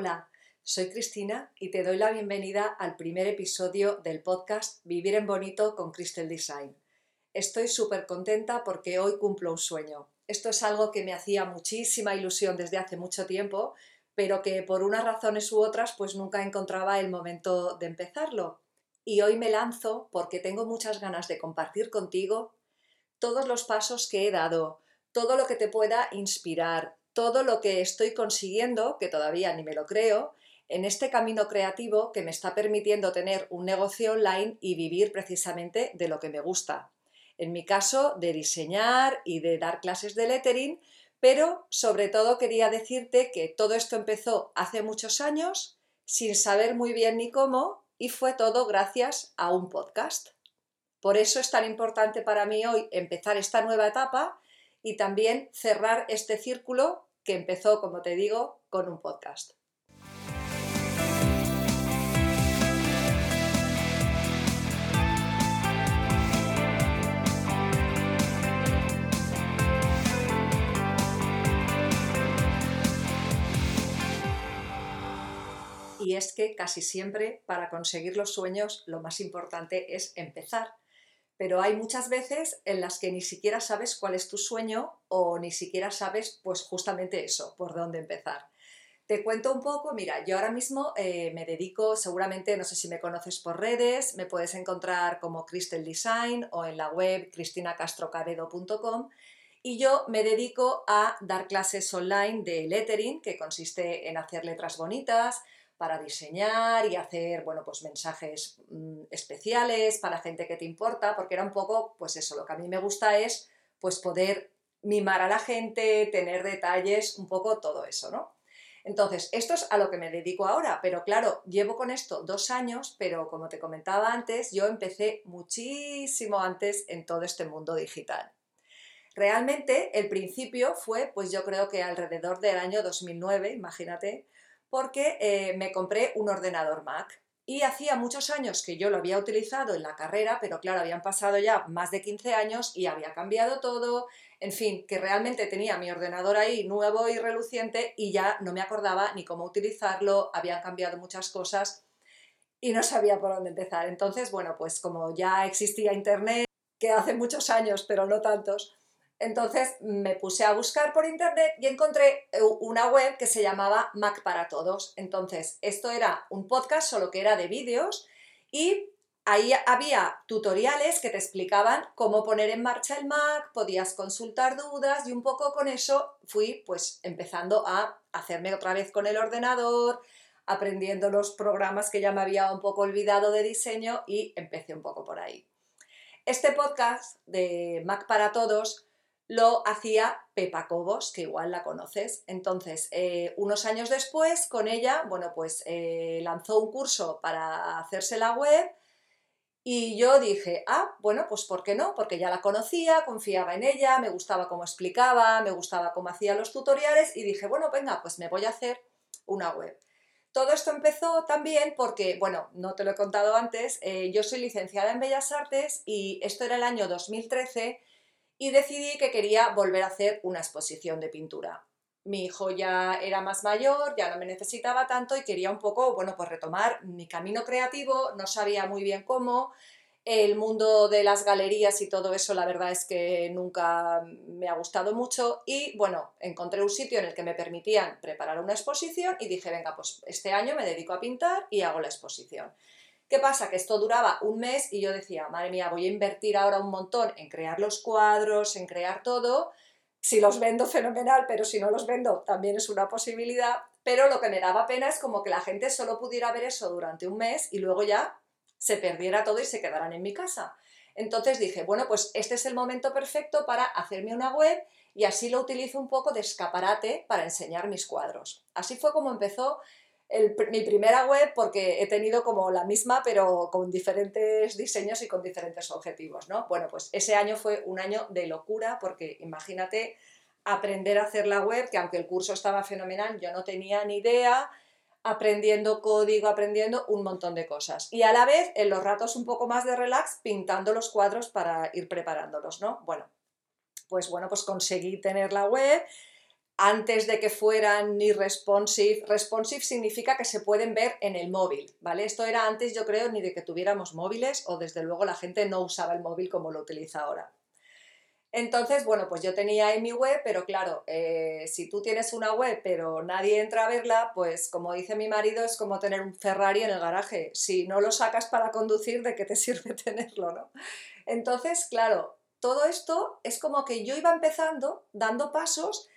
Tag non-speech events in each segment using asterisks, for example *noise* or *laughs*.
Hola, soy Cristina y te doy la bienvenida al primer episodio del podcast Vivir en Bonito con Crystal Design. Estoy súper contenta porque hoy cumplo un sueño. Esto es algo que me hacía muchísima ilusión desde hace mucho tiempo, pero que por unas razones u otras pues nunca encontraba el momento de empezarlo. Y hoy me lanzo porque tengo muchas ganas de compartir contigo todos los pasos que he dado, todo lo que te pueda inspirar, todo lo que estoy consiguiendo, que todavía ni me lo creo, en este camino creativo que me está permitiendo tener un negocio online y vivir precisamente de lo que me gusta. En mi caso, de diseñar y de dar clases de lettering, pero sobre todo quería decirte que todo esto empezó hace muchos años, sin saber muy bien ni cómo, y fue todo gracias a un podcast. Por eso es tan importante para mí hoy empezar esta nueva etapa y también cerrar este círculo que empezó, como te digo, con un podcast. Y es que casi siempre para conseguir los sueños lo más importante es empezar pero hay muchas veces en las que ni siquiera sabes cuál es tu sueño o ni siquiera sabes pues justamente eso, por dónde empezar. Te cuento un poco, mira, yo ahora mismo eh, me dedico, seguramente, no sé si me conoces por redes, me puedes encontrar como Crystal Design o en la web cristinacastrocabedo.com y yo me dedico a dar clases online de lettering, que consiste en hacer letras bonitas, para diseñar y hacer, bueno, pues mensajes mm, especiales para gente que te importa, porque era un poco, pues eso, lo que a mí me gusta es, pues poder mimar a la gente, tener detalles, un poco todo eso, ¿no? Entonces, esto es a lo que me dedico ahora, pero claro, llevo con esto dos años, pero como te comentaba antes, yo empecé muchísimo antes en todo este mundo digital. Realmente el principio fue, pues yo creo que alrededor del año 2009, imagínate, porque eh, me compré un ordenador Mac. Y hacía muchos años que yo lo había utilizado en la carrera, pero claro, habían pasado ya más de 15 años y había cambiado todo. En fin, que realmente tenía mi ordenador ahí nuevo y reluciente y ya no me acordaba ni cómo utilizarlo, habían cambiado muchas cosas y no sabía por dónde empezar. Entonces, bueno, pues como ya existía Internet, que hace muchos años, pero no tantos, entonces me puse a buscar por internet y encontré eh, una web que se llamaba Mac para Todos. Entonces, esto era un podcast, solo que era de vídeos y ahí había tutoriales que te explicaban cómo poner en marcha el Mac, podías consultar dudas y un poco con eso fui pues empezando a hacerme otra vez con el ordenador, aprendiendo los programas que ya me había un poco olvidado de diseño y empecé un poco por ahí. Este podcast de Mac para Todos lo hacía Pepa Cobos, que igual la conoces. Entonces, eh, unos años después, con ella, bueno, pues eh, lanzó un curso para hacerse la web y yo dije, ah, bueno, pues ¿por qué no? Porque ya la conocía, confiaba en ella, me gustaba cómo explicaba, me gustaba cómo hacía los tutoriales y dije, bueno, venga, pues me voy a hacer una web. Todo esto empezó también porque, bueno, no te lo he contado antes, eh, yo soy licenciada en Bellas Artes y esto era el año 2013 y decidí que quería volver a hacer una exposición de pintura. Mi hijo ya era más mayor, ya no me necesitaba tanto y quería un poco, bueno, pues retomar mi camino creativo, no sabía muy bien cómo, el mundo de las galerías y todo eso, la verdad es que nunca me ha gustado mucho y bueno, encontré un sitio en el que me permitían preparar una exposición y dije, venga, pues este año me dedico a pintar y hago la exposición. ¿Qué pasa? Que esto duraba un mes y yo decía, madre mía, voy a invertir ahora un montón en crear los cuadros, en crear todo. Si los vendo, fenomenal, pero si no los vendo, también es una posibilidad. Pero lo que me daba pena es como que la gente solo pudiera ver eso durante un mes y luego ya se perdiera todo y se quedaran en mi casa. Entonces dije, bueno, pues este es el momento perfecto para hacerme una web y así lo utilizo un poco de escaparate para enseñar mis cuadros. Así fue como empezó mi primera web porque he tenido como la misma, pero con diferentes diseños y con diferentes objetivos, ¿no? Bueno, pues ese año fue un año de locura porque imagínate aprender a hacer la web, que aunque el curso estaba fenomenal, yo no tenía ni idea, aprendiendo código, aprendiendo un montón de cosas. Y a la vez, en los ratos un poco más de relax, pintando los cuadros para ir preparándolos, ¿no? Bueno, pues bueno, pues conseguí tener la web, antes de que fueran ni responsive. Responsive significa que se pueden ver en el móvil, ¿vale? Esto era antes, yo creo, ni de que tuviéramos móviles o desde luego la gente no usaba el móvil como lo utiliza ahora. Entonces, bueno, pues yo tenía ahí mi web, pero claro, eh, si tú tienes una web pero nadie entra a verla, pues como dice mi marido, es como tener un Ferrari en el garaje. Si no lo sacas para conducir, ¿de qué te *laughs* sirve tenerlo, no? Entonces, claro, todo esto es como que yo iba empezando, dando pasos,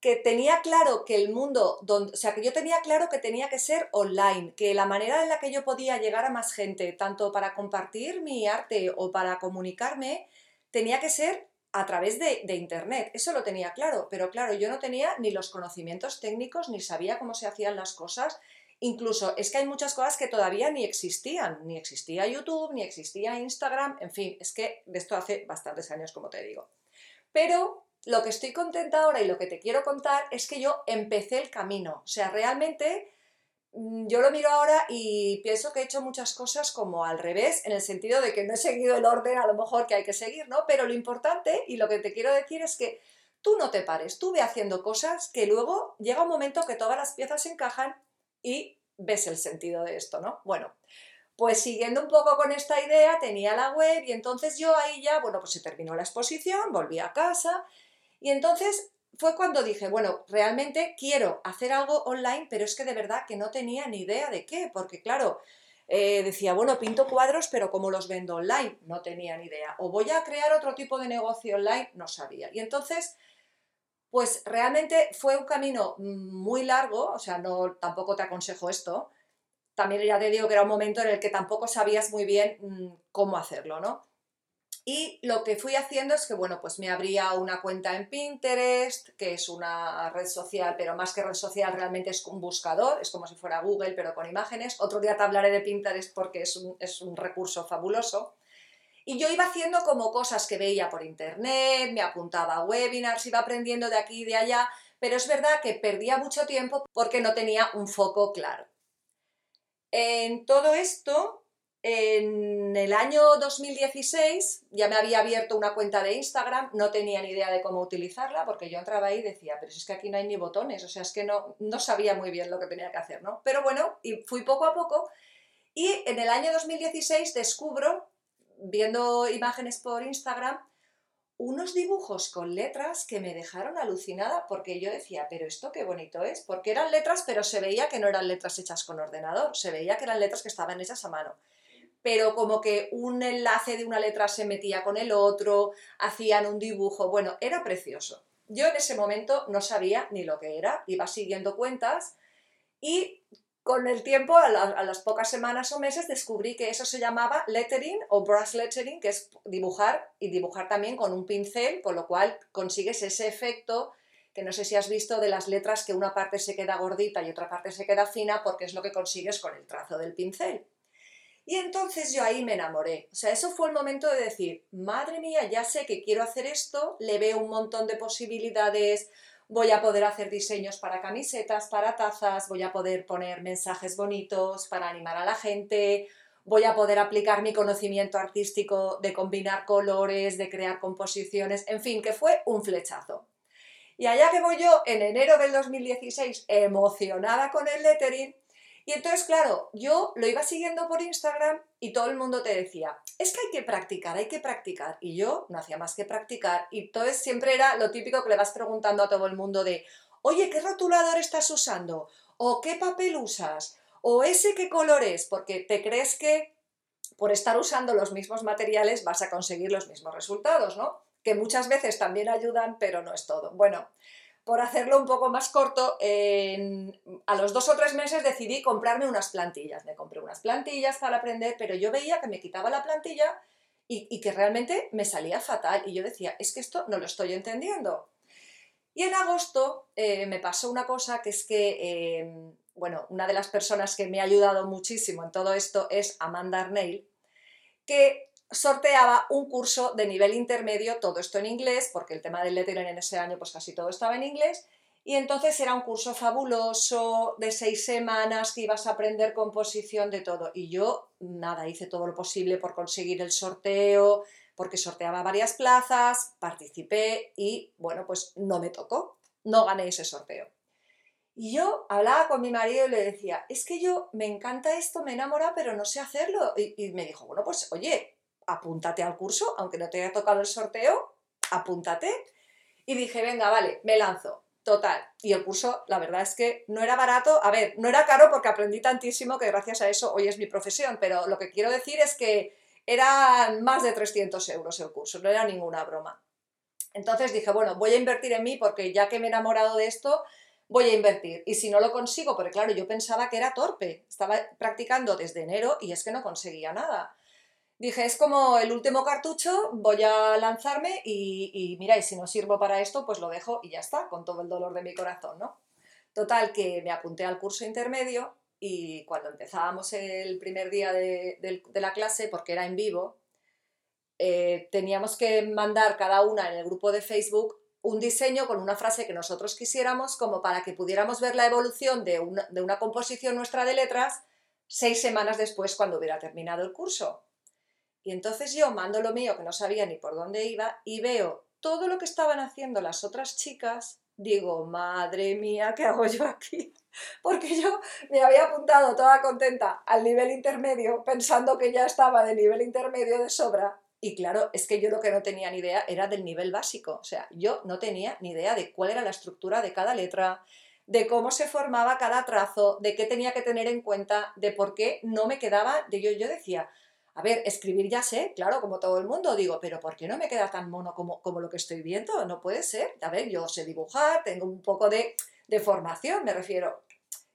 que tenía claro que el mundo, donde, o sea, que yo tenía claro que tenía que ser online, que la manera en la que yo podía llegar a más gente, tanto para compartir mi arte o para comunicarme, tenía que ser a través de, Internet. Eso lo tenía claro, pero claro, yo no tenía ni los conocimientos técnicos, ni sabía cómo se hacían las cosas. Incluso es que hay muchas cosas que todavía ni existían, ni existía YouTube, ni existía Instagram, en fin, es que de esto hace bastantes años, como te digo. Pero lo que estoy contenta ahora y lo que te quiero contar es que yo empecé el camino, o sea, realmente Mm, yo lo miro ahora y pienso que he hecho muchas cosas como al revés, en el sentido de que no he seguido el orden a lo mejor que hay que seguir, ¿no? Pero lo importante y lo que te quiero decir es que tú no te pares, tú ve haciendo cosas que luego llega un momento que todas las piezas encajan y ves el sentido de esto, ¿no? Bueno, pues siguiendo un poco con esta idea, tenía la web y entonces yo ahí ya, bueno, pues se terminó la exposición, volví a casa y entonces fue cuando dije, bueno, realmente quiero hacer algo online, pero es que de verdad que no tenía ni idea de qué, porque claro, eh, decía, bueno, pinto cuadros, pero ¿cómo los vendo online? No tenía ni idea. O voy a crear otro tipo de negocio online, no sabía. Y entonces, pues realmente fue un camino muy largo, o sea, no, tampoco te aconsejo esto. También ya te digo que era un momento en el que tampoco sabías muy bien mm, cómo hacerlo, ¿no? Y lo que fui haciendo es que, bueno, pues me abría una cuenta en Pinterest, que es una red social, pero más que red social realmente es un buscador, es como si fuera Google, pero con imágenes. Otro día te hablaré de Pinterest porque es un, es un recurso fabuloso. Y yo iba haciendo como cosas que veía por internet, me apuntaba a webinars, iba aprendiendo de aquí y de allá, pero es verdad que perdía mucho tiempo porque no tenía un foco claro. En todo esto en el año 2016 ya me había abierto una cuenta de Instagram, no tenía ni idea de cómo utilizarla porque yo entraba ahí y decía, pero es que aquí no hay ni botones, o sea, es que no, no sabía muy bien lo que tenía que hacer, ¿no? Pero bueno, y fui poco a poco y en el año 2016 descubro, viendo imágenes por Instagram, unos dibujos con letras que me dejaron alucinada porque yo decía, pero esto qué bonito es, porque eran letras, pero se veía que no eran letras hechas con ordenador, se veía que eran letras que estaban hechas a mano pero como que un enlace de una letra se metía con el otro, hacían un dibujo, bueno, era precioso. Yo en ese momento no sabía ni lo que era, iba siguiendo cuentas y con el tiempo, a, las pocas semanas o meses, descubrí que eso se llamaba lettering o brush lettering, que es dibujar y dibujar también con un pincel, con lo cual consigues ese efecto que no sé si has visto de las letras que una parte se queda gordita y otra parte se queda fina porque es lo que consigues con el trazo del pincel. Y entonces yo ahí me enamoré. O sea, eso fue el momento de decir, madre mía, ya sé que quiero hacer esto, le veo un montón de posibilidades, voy a poder hacer diseños para camisetas, para tazas, voy a poder poner mensajes bonitos para animar a la gente, voy a poder aplicar mi conocimiento artístico de combinar colores, de crear composiciones, en fin, que fue un flechazo. Y allá que voy yo en enero del 2016 emocionada con el lettering, y entonces, claro, yo lo iba siguiendo por Instagram y todo el mundo te decía, es que hay que practicar, hay que practicar. Y yo no hacía más que practicar. Y entonces siempre era lo típico que le vas preguntando a todo el mundo de, oye, ¿qué rotulador estás usando? ¿O qué papel usas? ¿O ese qué color es? Porque te crees que por estar usando los mismos materiales vas a conseguir los mismos resultados, ¿no? Que muchas veces también ayudan, pero no es todo. Bueno, por hacerlo un poco más corto, a los dos o tres meses decidí comprarme unas plantillas. Me compré unas plantillas para aprender, pero yo veía que me quitaba la plantilla y, que realmente me salía fatal. Y yo decía, es que esto no lo estoy entendiendo. Y en agosto eh, me pasó una cosa que es que, em, bueno, una de las personas que me ha ayudado muchísimo en todo esto es Amanda Arneil, que sorteaba un curso de nivel intermedio, todo esto en inglés, porque el tema del lettering en ese año pues casi todo estaba en inglés, y entonces era un curso fabuloso de seis semanas que ibas a aprender composición de todo. Y yo, nada, hice todo lo posible por conseguir el sorteo, porque sorteaba varias plazas, participé y, bueno, pues no me tocó. no gané ese sorteo. Y yo hablaba con mi marido y le decía, es que yo me encanta esto, me enamora, pero no sé hacerlo. Y, me dijo, bueno, pues oye, apúntate al curso, aunque no te haya tocado el sorteo, apúntate. Y dije, venga, vale, me lanzo. Total. Y el curso, la verdad es que no era barato. A ver, no era caro porque aprendí tantísimo que gracias a eso hoy es mi profesión. Pero lo que quiero decir es que eran más de 300 euros el curso, no era ninguna broma. Entonces dije, bueno, voy a invertir en mí porque ya que me he enamorado de esto, voy a invertir. Y si no lo consigo, porque claro, yo pensaba que era torpe, estaba practicando desde enero y es que no conseguía nada. Dije, es como el último cartucho, voy a lanzarme y, y mira, y si no sirvo para esto, pues lo dejo y ya está, con todo el dolor de mi corazón, ¿no? Total, que me apunté al curso intermedio y cuando empezábamos el primer día de, la clase, porque era en vivo, eh, teníamos que mandar cada una en el grupo de Facebook un diseño con una frase que nosotros quisiéramos como para que pudiéramos ver la evolución de una, de una composición nuestra de letras seis semanas después cuando hubiera terminado el curso. Y entonces yo mando lo mío que no sabía ni por dónde iba y veo todo lo que estaban haciendo las otras chicas, digo, madre mía, ¿qué hago yo aquí? *laughs* porque yo me había apuntado toda contenta al nivel intermedio pensando que ya estaba de nivel intermedio de sobra. Y claro, es que yo lo que no tenía ni idea era del nivel básico. O sea, yo no tenía ni idea de cuál era la estructura de cada letra, de cómo se formaba cada trazo, de qué tenía que tener en cuenta, de por qué no me quedaba, de yo, yo decía, a ver, escribir ya sé, claro, como todo el mundo, digo, pero ¿por qué no me queda tan mono como, como lo que estoy viendo? No puede ser. A ver, yo sé dibujar, tengo un poco de de formación, me refiero,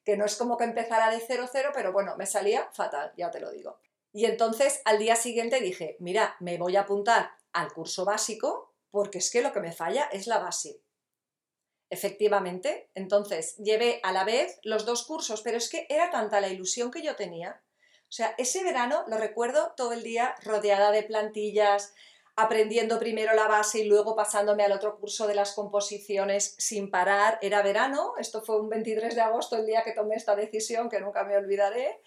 que no es como que empezara de cero cero, pero bueno, me salía fatal, ya te lo digo. Y entonces al día siguiente dije, mira, me voy a apuntar al curso básico porque es que lo que me falla es la base. Efectivamente, entonces llevé a la vez los dos cursos, pero es que era tanta la ilusión que yo tenía. O sea, ese verano lo recuerdo todo el día rodeada de plantillas, aprendiendo primero la base y luego pasándome al otro curso de las composiciones sin parar. Era verano, esto fue un 23 de agosto, el día que tomé esta decisión, que nunca me olvidaré.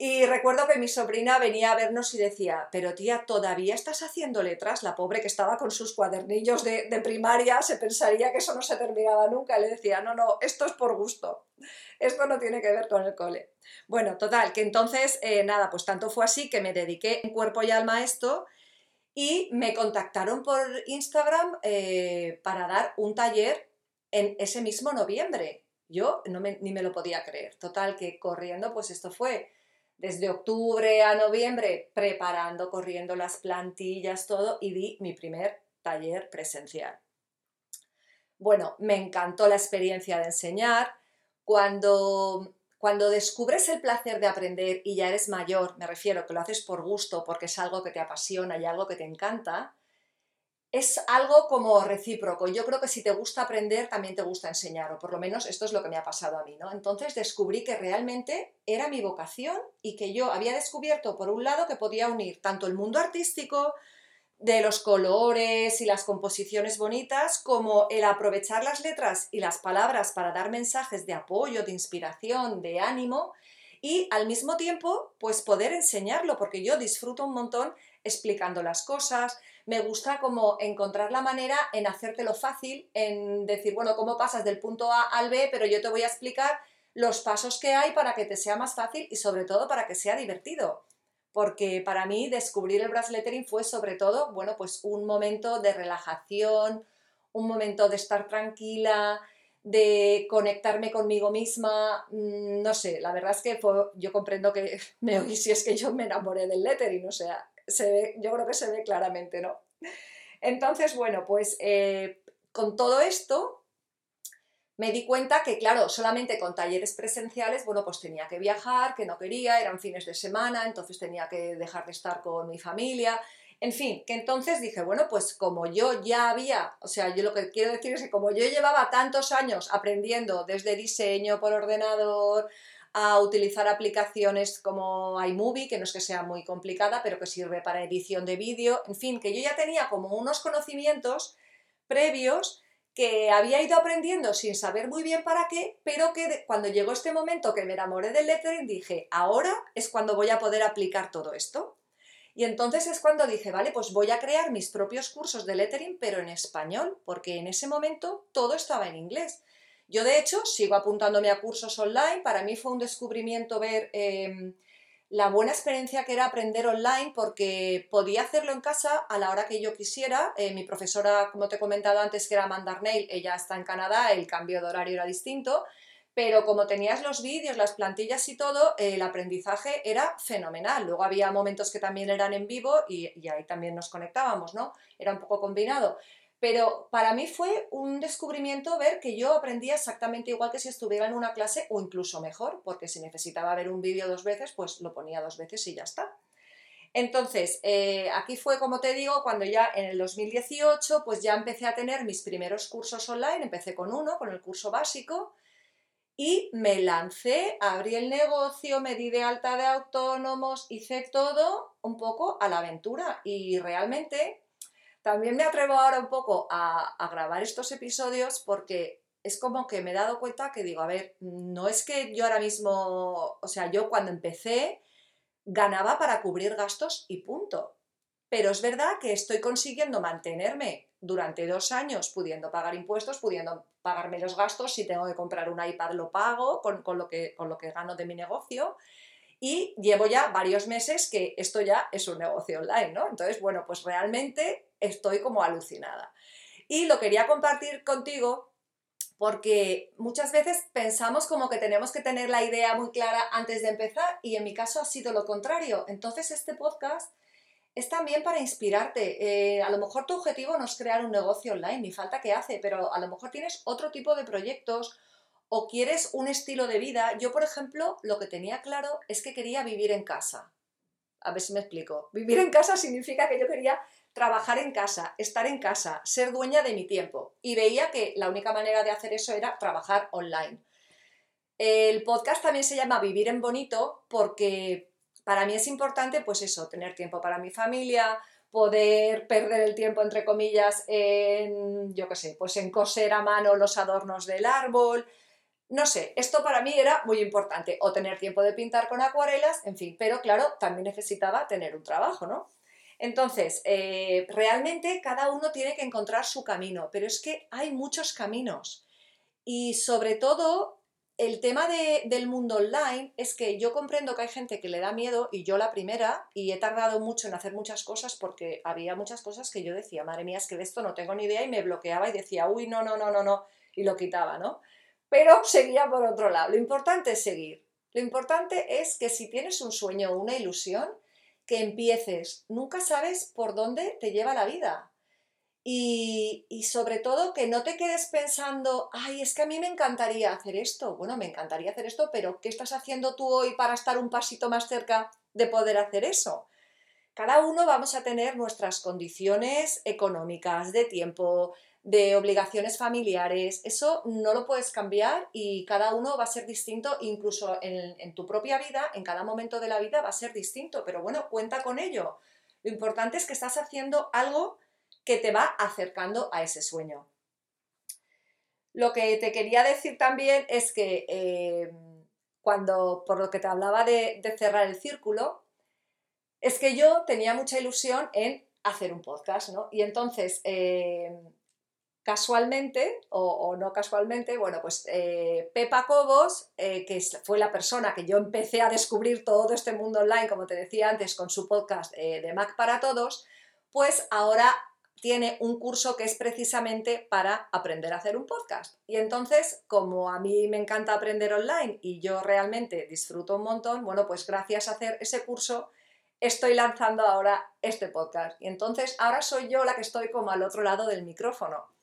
Y recuerdo que mi sobrina venía a vernos y decía, pero tía, ¿todavía estás haciendo letras? La pobre que estaba con sus cuadernillos de, primaria se pensaría que eso no se terminaba nunca. Le decía, no, no, esto es por gusto. Esto no tiene que ver con el cole. Bueno, total, que entonces, eh, nada, pues tanto fue así que me dediqué en cuerpo y alma a esto y me contactaron por Instagram eh, para dar un taller en ese mismo noviembre. Yo no ni me lo podía creer. Total, que corriendo, pues esto fue desde octubre a noviembre, preparando, corriendo las plantillas, todo, y di mi primer taller presencial. Bueno, me encantó la experiencia de enseñar. Cuando cuando descubres el placer de aprender y ya eres mayor, me refiero que lo haces por gusto, porque es algo que te apasiona y algo que te encanta, es algo como recíproco. Yo creo que si te gusta aprender, también te gusta enseñar, o por lo menos esto es lo que me ha pasado a mí, ¿no? Entonces descubrí que realmente era mi vocación y que yo había descubierto, por un lado, que podía unir tanto el mundo artístico, de los colores y las composiciones bonitas, como el aprovechar las letras y las palabras para dar mensajes de apoyo, de inspiración, de ánimo y al mismo tiempo pues poder enseñarlo, porque yo disfruto un montón explicando las cosas, me gusta como encontrar la manera en hacértelo fácil, en decir, bueno, cómo pasas del punto A al B, pero yo te voy a explicar los pasos que hay para que te sea más fácil y sobre todo para que sea divertido porque para mí descubrir el brass lettering fue sobre todo, bueno, pues un momento de relajación, un momento de estar tranquila, de conectarme conmigo misma, mm, no sé, la verdad es que yo comprendo que *laughs* me oí si es que yo me enamoré del lettering, o sea, se ve, yo creo que se ve claramente, ¿no? Entonces, bueno, pues eh, con todo esto, me di cuenta que, claro, solamente con talleres presenciales, bueno, pues tenía que viajar, que no quería, eran fines de semana, entonces tenía que dejar de estar con mi familia, en fin, que entonces dije, bueno, pues como yo ya había, o sea, yo lo que quiero decir es que como yo llevaba tantos años aprendiendo desde diseño por ordenador, a utilizar aplicaciones como iMovie, que no es que sea muy complicada, pero que sirve para edición de vídeo, en fin, que yo ya tenía como unos conocimientos previos que había ido aprendiendo sin saber muy bien para qué, pero que cuando llegó este momento que me enamoré del lettering dije, ahora es cuando voy a poder aplicar todo esto. Y entonces es cuando dije, vale, pues voy a crear mis propios cursos de lettering, pero en español, porque en ese momento todo estaba en inglés. Yo, de hecho, sigo apuntándome a cursos online. Para mí fue un descubrimiento ver em, la buena experiencia que era aprender online, porque podía hacerlo en casa a la hora que yo quisiera. Eh, mi profesora, como te he comentado antes, que era Amanda Arneil, ella está en Canadá, el cambio de horario era distinto pero como tenías los vídeos, las plantillas y todo, el aprendizaje era fenomenal. Luego había momentos que también eran en vivo y, ahí también nos conectábamos, ¿no? Era un poco combinado. Pero para mí fue un descubrimiento ver que yo aprendía exactamente igual que si estuviera en una clase o incluso mejor, porque si necesitaba ver un vídeo dos veces, pues lo ponía dos veces y ya está. Entonces, eh, aquí fue, como te digo, cuando ya en el 2018, pues ya empecé a tener mis primeros cursos online, empecé con uno, con el curso básico, y me lancé, abrí el negocio, me di de alta de autónomos, hice todo un poco a la aventura y realmente también me atrevo ahora un poco a, grabar estos episodios porque es como que me he dado cuenta que digo, a ver, no es que yo ahora mismo, o sea, yo cuando empecé ganaba para cubrir gastos y punto. Pero es verdad que estoy consiguiendo mantenerme durante dos años pudiendo pagar impuestos, pudiendo pagarme los gastos, si tengo que comprar un iPad lo pago con, lo, que, con lo que gano de mi negocio. Y llevo ya varios meses que esto ya es un negocio online, ¿no? Entonces, bueno, pues realmente estoy como alucinada. Y lo quería compartir contigo porque muchas veces pensamos como que tenemos que tener la idea muy clara antes de empezar y en mi caso ha sido lo contrario. Entonces este podcast es también para inspirarte. Eh, a lo mejor tu objetivo no es crear un negocio online, ni falta que hace, pero a lo mejor tienes otro tipo de proyectos o quieres un estilo de vida. Yo, por ejemplo, lo que tenía claro es que quería vivir en casa. A ver si me explico. Vivir en casa significa que yo quería trabajar en casa, estar en casa, ser dueña de mi tiempo. Y veía que la única manera de hacer eso era trabajar online. El podcast también se llama Vivir en Bonito porque para mí es importante, pues eso, tener tiempo para mi familia, poder perder el tiempo, entre comillas, en, yo qué sé, pues en coser a mano los adornos del árbol. No sé, esto para mí era muy importante, o tener tiempo de pintar con acuarelas, en fin, pero claro, también necesitaba tener un trabajo, ¿no? Entonces, eh, realmente cada uno tiene que encontrar su camino, pero es que hay muchos caminos. Y sobre todo, el tema del mundo online es que yo comprendo que hay gente que le da miedo y yo la primera y he tardado mucho en hacer muchas cosas porque había muchas cosas que yo decía, madre mía, es que de esto no tengo ni idea y me bloqueaba y decía, uy, no, no, no, no, no, y lo quitaba, ¿no? Pero seguía por otro lado. Lo importante es seguir. Lo importante es que si tienes un sueño o una ilusión, que empieces. Nunca sabes por dónde te lleva la vida. Y, sobre todo que no te quedes pensando, ay, es que a mí me encantaría hacer esto. Bueno, me encantaría hacer esto, pero ¿qué estás haciendo tú hoy para estar un pasito más cerca de poder hacer eso? Cada uno vamos a tener nuestras condiciones económicas, de tiempo, de obligaciones familiares. Eso no lo puedes cambiar y cada uno va a ser distinto, incluso en, tu propia vida, en cada momento de la vida va a ser distinto, pero bueno, cuenta con ello. Lo importante es que estás haciendo algo que te va acercando a ese sueño. Lo que te quería decir también es que eh, cuando, por lo que te hablaba de, cerrar el círculo, es que yo tenía mucha ilusión en hacer un podcast, ¿no? Y entonces, eh, casualmente, o, no casualmente, bueno, pues eh, Pepa Cobos, que fue la persona que yo empecé a descubrir todo este mundo online, como te decía antes, con su podcast de Mac para Todos, pues ahora tiene un curso que es precisamente para aprender a hacer un podcast. Y entonces, como a mí me encanta aprender online y yo realmente disfruto un montón, bueno, pues gracias a hacer ese curso estoy lanzando ahora este podcast. Y entonces ahora soy yo la que estoy como al otro lado del micrófono.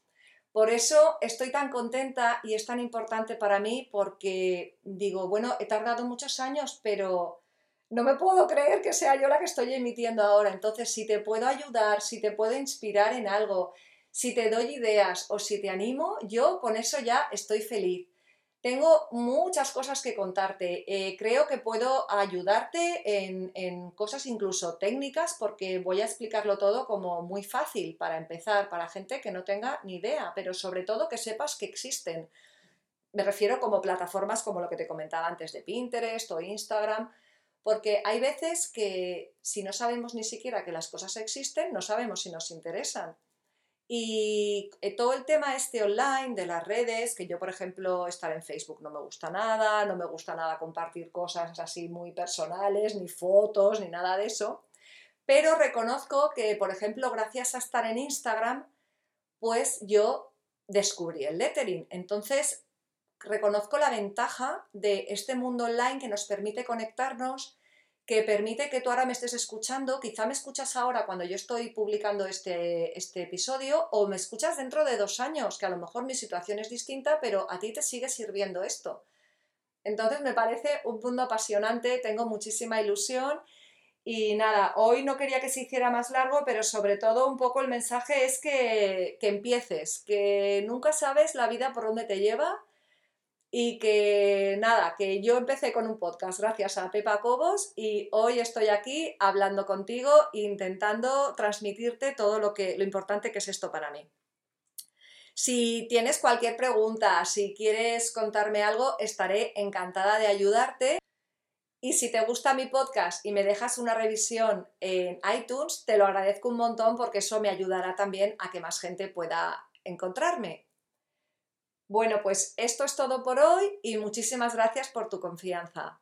Por eso estoy tan contenta y es tan importante para mí porque digo, bueno, he tardado muchos años, pero no me puedo creer que sea yo la que estoy emitiendo ahora. Entonces, si te puedo ayudar, si te puedo inspirar en algo, si te doy ideas o si te animo, yo con eso ya estoy feliz. Tengo muchas cosas que contarte. Eh, creo que puedo ayudarte en, en, cosas incluso técnicas porque voy a explicarlo todo como muy fácil para empezar, para gente que no tenga ni idea, pero sobre todo que sepas que existen. Me refiero como plataformas como lo que te comentaba antes de Pinterest o Instagram porque hay veces que si no sabemos ni siquiera que las cosas existen, no sabemos si nos interesan. Y eh, todo el tema este online de las redes, que yo por ejemplo estar en Facebook no me gusta nada, no me gusta nada compartir cosas así muy personales, ni fotos, ni nada de eso, pero reconozco que por ejemplo gracias a estar en Instagram, pues yo descubrí el lettering. Entonces reconozco la ventaja de este mundo online que nos permite conectarnos, que permite que tú ahora me estés escuchando, quizá me escuchas ahora cuando yo estoy publicando este, este episodio o me escuchas dentro de dos años, que a lo mejor mi situación es distinta, pero a ti te sigue sirviendo esto. Entonces me parece un mundo apasionante, tengo muchísima ilusión y nada, hoy no quería que se hiciera más largo, pero sobre todo un poco el mensaje es que, que empieces, que nunca sabes la vida por dónde te lleva y que nada, que yo empecé con un podcast gracias a Pepa Cobos y hoy estoy aquí hablando contigo intentando transmitirte todo lo que lo importante que es esto para mí. Si tienes cualquier pregunta, si quieres contarme algo, estaré encantada de ayudarte. Y si te gusta mi podcast y me dejas una revisión en iTunes, te lo agradezco un montón porque eso me ayudará también a que más gente pueda encontrarme. Bueno, pues esto es todo por hoy y muchísimas gracias por tu confianza.